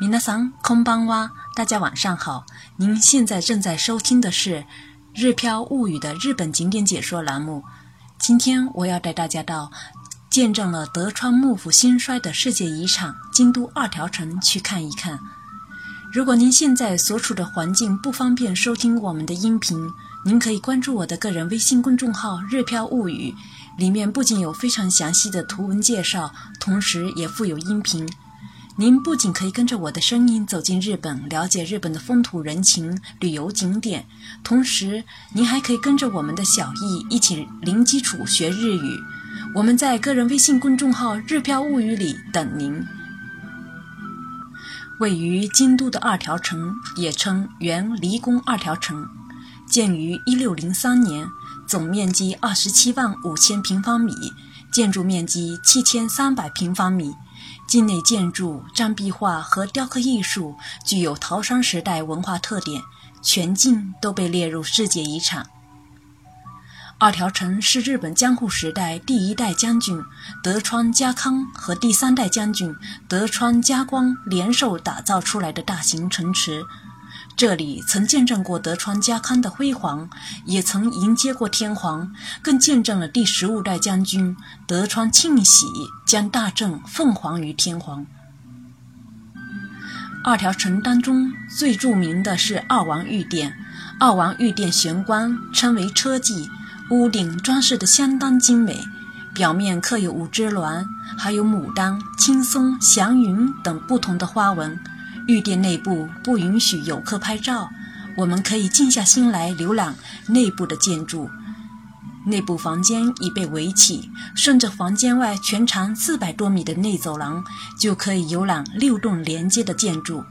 皆さんこんばんは，大家晚上好。您现在正在收听的是《日飘物语》的日本景点解说栏目。今天我要带大家到见证了德川幕府兴衰的世界遗产京都二条城去看一看。如果您现在所处的环境不方便收听我们的音频，您可以关注我的个人微信公众号“日飘物语”，里面不仅有非常详细的图文介绍，同时也附有音频。 您不仅可以跟着我的声音走进日本，了解日本的风土人情、旅游景点，同时您还可以跟着我们的小易一起零基础学日语。我们在个人微信公众号“日飘物语”里等您。位于京都的二条城，也称原离宫二条城，建于一六零三年，总面积二十七万五千平方米，建筑面积七千三百平方米。境内建筑、障壁画和雕刻艺术具有陶山时代文化特点，全境都被列入世界遗产。二条城是日本江户时代第一代将军德川家康和第三代将军德川家光联手打造出来的大型城池。这里曾见证过德川家康的辉煌，也曾迎接过天皇，更见证了第十五代将军德川庆喜将大政奉还于天皇。二条城当中最著名的是二王御殿，二王御殿玄关称为车骑，屋顶装饰的相当精美，表面刻有五只鸾，还有牡丹、青松、祥云等不同的花纹。御殿内部不允许游客拍照，我们可以静下心来浏览内部的建筑。内部房间已被围起，顺着房间外全长四百多米的内走廊，就可以游览六栋连接的建筑。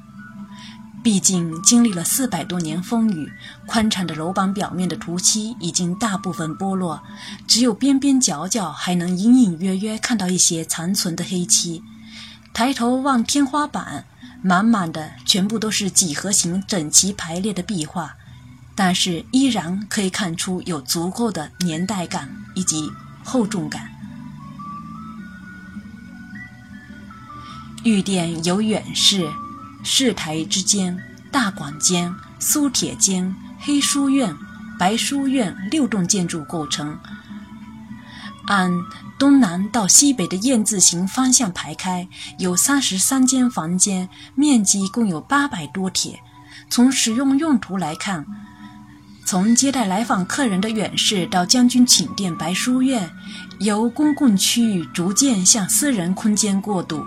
毕竟经历了四百多年风雨，宽敞的楼板表面的涂漆已经大部分剥落，只有边边角角还能隐隐约约看到一些残存的黑漆。抬头望天花板。满满的全部都是几何形整齐排列的壁画，但是依然可以看出有足够的年代感以及厚重感。御殿有远视、室台之间、大广间、苏铁间、黑书院、白书院六栋建筑构成，按。东南到西北的燕字形方向排开，有三十三间房间，面积共有八百多帖。从使用用途来看，从接待来访客人的远室到将军寝殿白书院，由公共区域逐渐向私人空间过渡。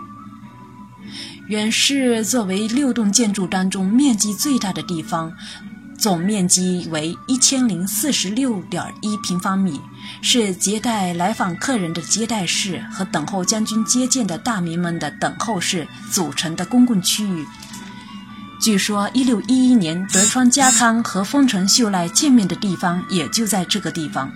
远室作为六栋建筑当中面积最大的地方。总面积为一千零四十六点一平方米，是接待来访客人的接待室和等候将军接见的大名们的等候室组成的公共区域。据说，一六一一年德川家康和丰臣秀赖见面的地方也就在这个地方。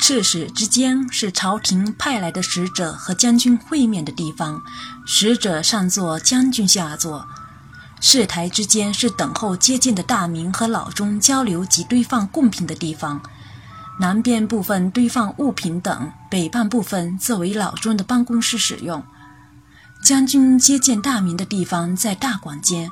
赤史之间是朝廷派来的使者和将军会面的地方，使者上座，将军下座。侍台之间是等候接见的大明和老钟交流及堆放贡品的地方，南边部分堆放物品等，北半部分作为老钟的办公室使用。将军接见大明的地方在大广间。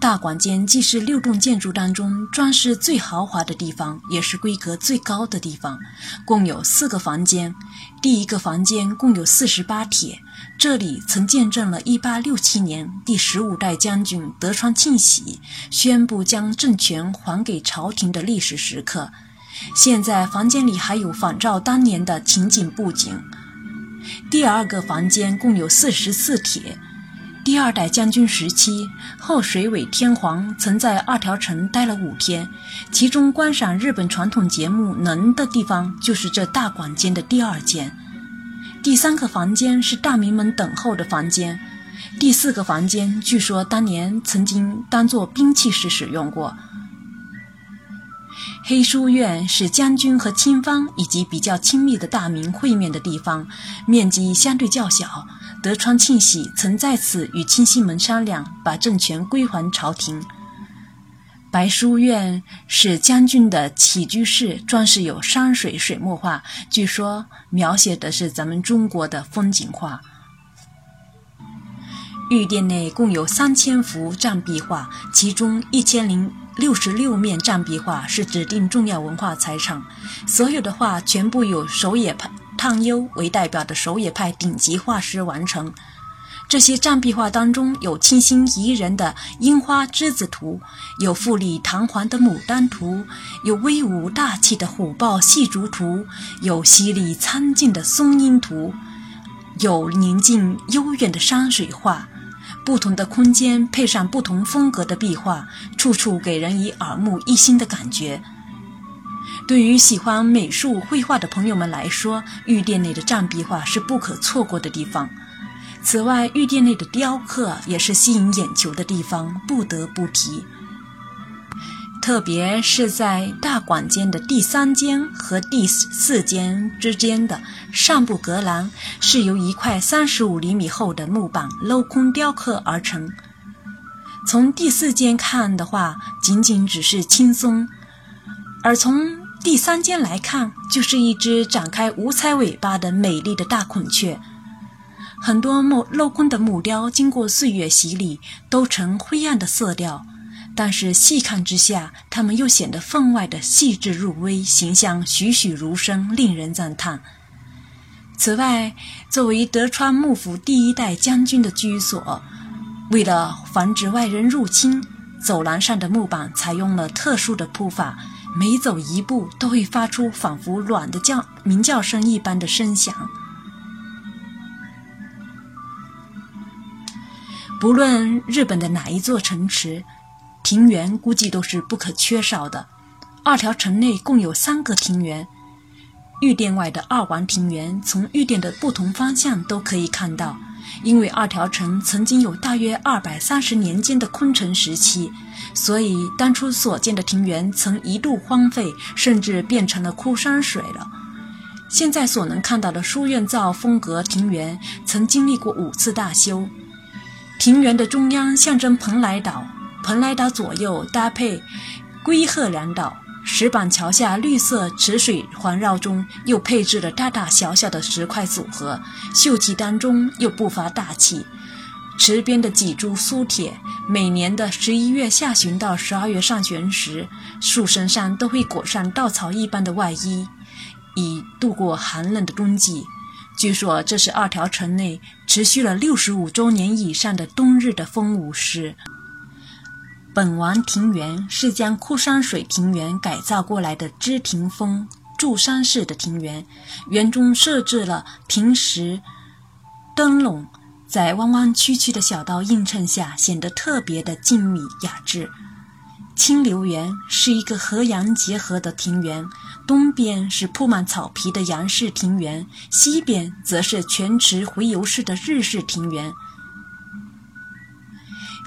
大广间既是六栋建筑当中装饰最豪华的地方，也是规格最高的地方，共有四个房间。第一个房间共有四十八帖，这里曾见证了1867年第十五代将军德川庆喜宣布将政权还给朝廷的历史时刻。现在房间里还有仿照当年的情景布景。第二个房间共有四十四帖。第二代将军时期，后水尾天皇曾在二条城待了五天，其中观赏日本传统节目能的地方就是这大馆间的第二间。第三个房间是大名们等候的房间，第四个房间据说当年曾经当做兵器室使用过。黑书院是将军和亲方以及比较亲密的大名会面的地方，面积相对较小。德川庆喜曾在此与亲信们商量，把政权归还朝廷。白书院是将军的起居室，装饰有山水水墨画，据说描写的是咱们中国的风景画。玉殿内共有三千幅障壁画，其中一千零六十六面障壁画是指定重要文化财产。所有的画全部由守野派畅幽为代表的守野派顶级画师完成。这些障壁画当中有清新宜人的樱花栀子图，有富丽堂皇的牡丹图，有威武大气的虎豹戏竹图，有犀利苍劲的松鹰图，有宁静悠远的山水画。不同的空间配上不同风格的壁画，处处给人以耳目一新的感觉。对于喜欢美术绘画的朋友们来说，玉殿内的障壁画是不可错过的地方。此外，玉殿内的雕刻也是吸引眼球的地方，不得不提。特别是在大馆间的第三间和第四间之间的上部阁栏，是由一块三十五厘米厚的木板镂空雕刻而成。从第四间看的话，仅仅只是轻松；而从第三间来看，就是一只展开五彩尾巴的美丽的大孔雀。很多木镂空的木雕经过岁月洗礼，都呈灰暗的色调。但是细看之下，它们又显得分外的细致入微，形象栩栩如生，令人赞叹。此外，作为德川幕府第一代将军的居所，为了防止外人入侵，走廊上的木板采用了特殊的铺法，每走一步都会发出仿佛卵的叫鸣叫声一般的声响。不论日本的哪一座城池。庭园估计都是不可缺少的。二条城内共有三个庭园，御殿外的二王庭园从御殿的不同方向都可以看到。因为二条城曾经有大约二百三十年间的空城时期，所以当初所建的庭园曾一度荒废，甚至变成了枯山水了。现在所能看到的书院造风格庭园，曾经历过五次大修。庭园的中央象征蓬莱岛。蓬莱岛左右搭配龟鹤两岛，石板桥下绿色池水环绕中，又配置了大大小小的石块组合，秀气当中又不乏大气。池边的几株苏铁，每年的十一月下旬到十二月上旬时，树身上都会裹上稻草一般的外衣，以度过寒冷的冬季。据说这是二条城内持续了六十五周年以上的冬日的风物诗。本王庭园是将枯山水庭园改造过来的枝亭风柱山式的庭园，园中设置了亭石、灯笼，在弯弯曲曲的小道映衬下，显得特别的静谧雅致。清流园是一个和洋结合的庭园，东边是铺满草皮的洋式庭园，西边则是全池回游式的日式庭园。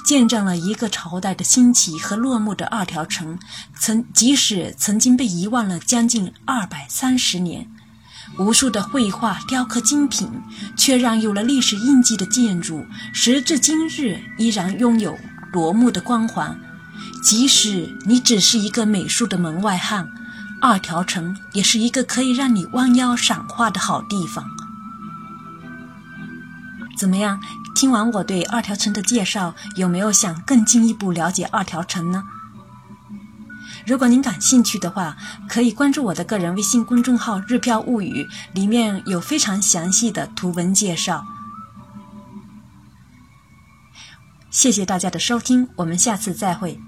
见证了一个朝代的兴起和落幕的二条城，曾即使曾经被遗忘了将近二百三十年，无数的绘画雕刻精品，却让有了历史印记的建筑，时至今日依然拥有夺目的光环。即使你只是一个美术的门外汉，二条城也是一个可以让你弯腰赏画的好地方。怎么样？听完我对二条城的介绍，有没有想更进一步了解二条城呢？如果您感兴趣的话，可以关注我的个人微信公众号“日票物语”，里面有非常详细的图文介绍。谢谢大家的收听，我们下次再会。